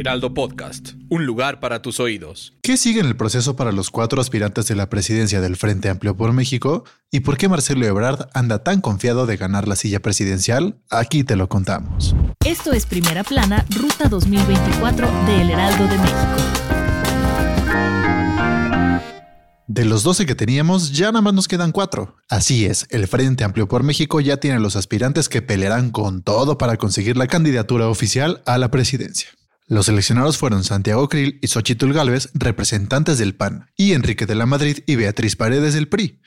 Heraldo Podcast, un lugar para tus oídos. ¿Qué sigue en el proceso para los cuatro aspirantes de la presidencia del Frente Amplio por México? ¿Y por qué Marcelo Ebrard anda tan confiado de ganar la silla presidencial? Aquí te lo contamos. Esto es Primera Plana, Ruta 2024 de El Heraldo de México. De los 12 que teníamos, ya nada más nos quedan cuatro. Así es, el Frente Amplio por México ya tiene los aspirantes que pelearán con todo para conseguir la candidatura oficial a la presidencia. Los seleccionados fueron Santiago Krill y Xochitl Gálvez, representantes del PAN, y Enrique de la Madrid y Beatriz Paredes del PRI.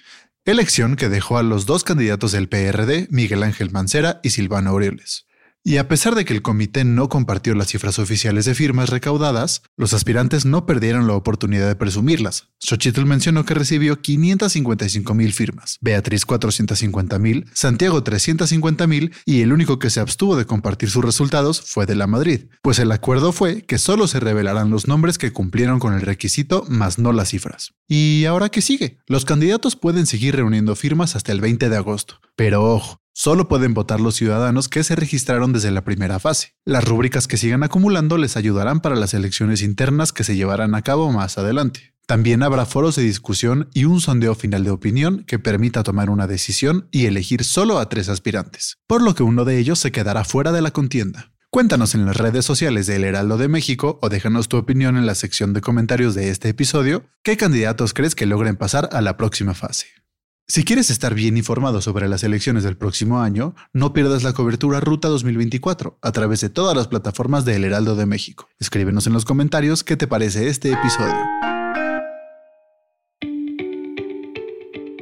Elección que dejó a los dos candidatos del PRD, Miguel Ángel Mancera y Silvano Aureoles. Y a pesar de que el comité no compartió las cifras oficiales de firmas recaudadas, los aspirantes no perdieron la oportunidad de presumirlas. Xochitl mencionó que recibió 555 mil firmas, Beatriz 450 mil, Santiago 350 mil y el único que se abstuvo de compartir sus resultados fue de la Madrid, pues el acuerdo fue que solo se revelarán los nombres que cumplieron con el requisito más no las cifras. ¿Y ahora qué sigue? Los candidatos pueden seguir reuniendo firmas hasta el 20 de agosto, pero ojo, Solo pueden votar los ciudadanos que se registraron desde la primera fase. Las rúbricas que sigan acumulando les ayudarán para las elecciones internas que se llevarán a cabo más adelante. También habrá foros de discusión y un sondeo final de opinión que permita tomar una decisión y elegir solo a tres aspirantes, por lo que uno de ellos se quedará fuera de la contienda. Cuéntanos en las redes sociales de El Heraldo de México o déjanos tu opinión en la sección de comentarios de este episodio, qué candidatos crees que logren pasar a la próxima fase. Si quieres estar bien informado sobre las elecciones del próximo año, no pierdas la cobertura Ruta 2024 a través de todas las plataformas de El Heraldo de México. Escríbenos en los comentarios qué te parece este episodio.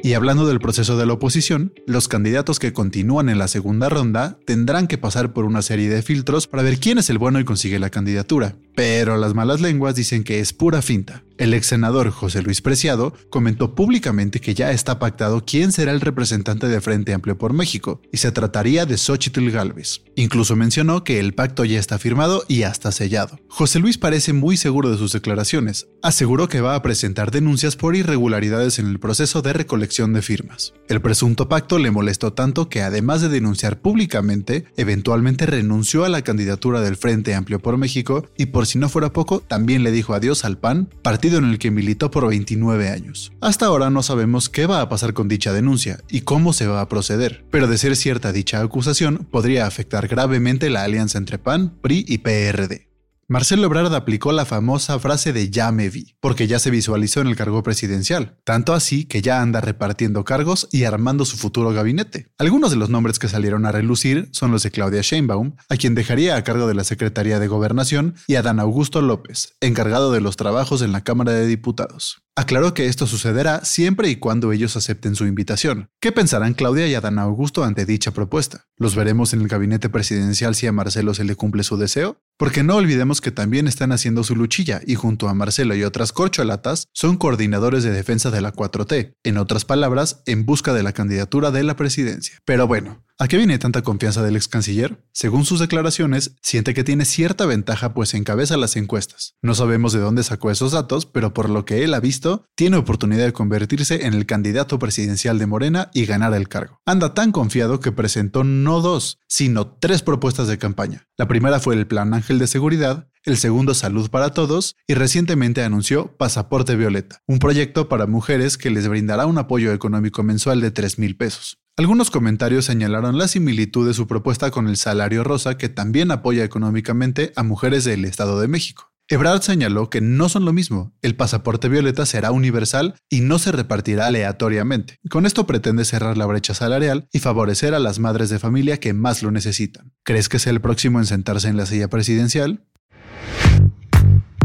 Y hablando del proceso de la oposición, los candidatos que continúan en la segunda ronda tendrán que pasar por una serie de filtros para ver quién es el bueno y consigue la candidatura. Pero las malas lenguas dicen que es pura finta. El ex senador José Luis Preciado comentó públicamente que ya está pactado quién será el representante de Frente Amplio por México, y se trataría de Xochitl Galvez. Incluso mencionó que el pacto ya está firmado y hasta sellado. José Luis parece muy seguro de sus declaraciones. Aseguró que va a presentar denuncias por irregularidades en el proceso de recolección de firmas. El presunto pacto le molestó tanto que además de denunciar públicamente, eventualmente renunció a la candidatura del Frente Amplio por México y por si no fuera poco, también le dijo adiós al PAN, partido en el que militó por 29 años. Hasta ahora no sabemos qué va a pasar con dicha denuncia y cómo se va a proceder, pero de ser cierta dicha acusación podría afectar gravemente la alianza entre PAN, PRI y PRD. Marcelo Ebrard aplicó la famosa frase de ya me vi, porque ya se visualizó en el cargo presidencial, tanto así que ya anda repartiendo cargos y armando su futuro gabinete. Algunos de los nombres que salieron a relucir son los de Claudia Sheinbaum, a quien dejaría a cargo de la Secretaría de Gobernación, y a Dan Augusto López, encargado de los trabajos en la Cámara de Diputados. Aclaró que esto sucederá siempre y cuando ellos acepten su invitación. ¿Qué pensarán Claudia y Adán Augusto ante dicha propuesta? ¿Los veremos en el gabinete presidencial si a Marcelo se le cumple su deseo? Porque no olvidemos que también están haciendo su luchilla y junto a Marcelo y otras corcholatas son coordinadores de defensa de la 4T, en otras palabras, en busca de la candidatura de la presidencia. Pero bueno, ¿A qué viene tanta confianza del ex canciller? Según sus declaraciones, siente que tiene cierta ventaja pues encabeza las encuestas. No sabemos de dónde sacó esos datos, pero por lo que él ha visto, tiene oportunidad de convertirse en el candidato presidencial de Morena y ganar el cargo. Anda tan confiado que presentó no dos, sino tres propuestas de campaña. La primera fue el Plan Ángel de Seguridad, el segundo Salud para Todos y recientemente anunció Pasaporte Violeta, un proyecto para mujeres que les brindará un apoyo económico mensual de 3 mil pesos. Algunos comentarios señalaron la similitud de su propuesta con el salario rosa que también apoya económicamente a mujeres del Estado de México. Ebrard señaló que no son lo mismo, el pasaporte violeta será universal y no se repartirá aleatoriamente. Con esto pretende cerrar la brecha salarial y favorecer a las madres de familia que más lo necesitan. ¿Crees que sea el próximo en sentarse en la silla presidencial?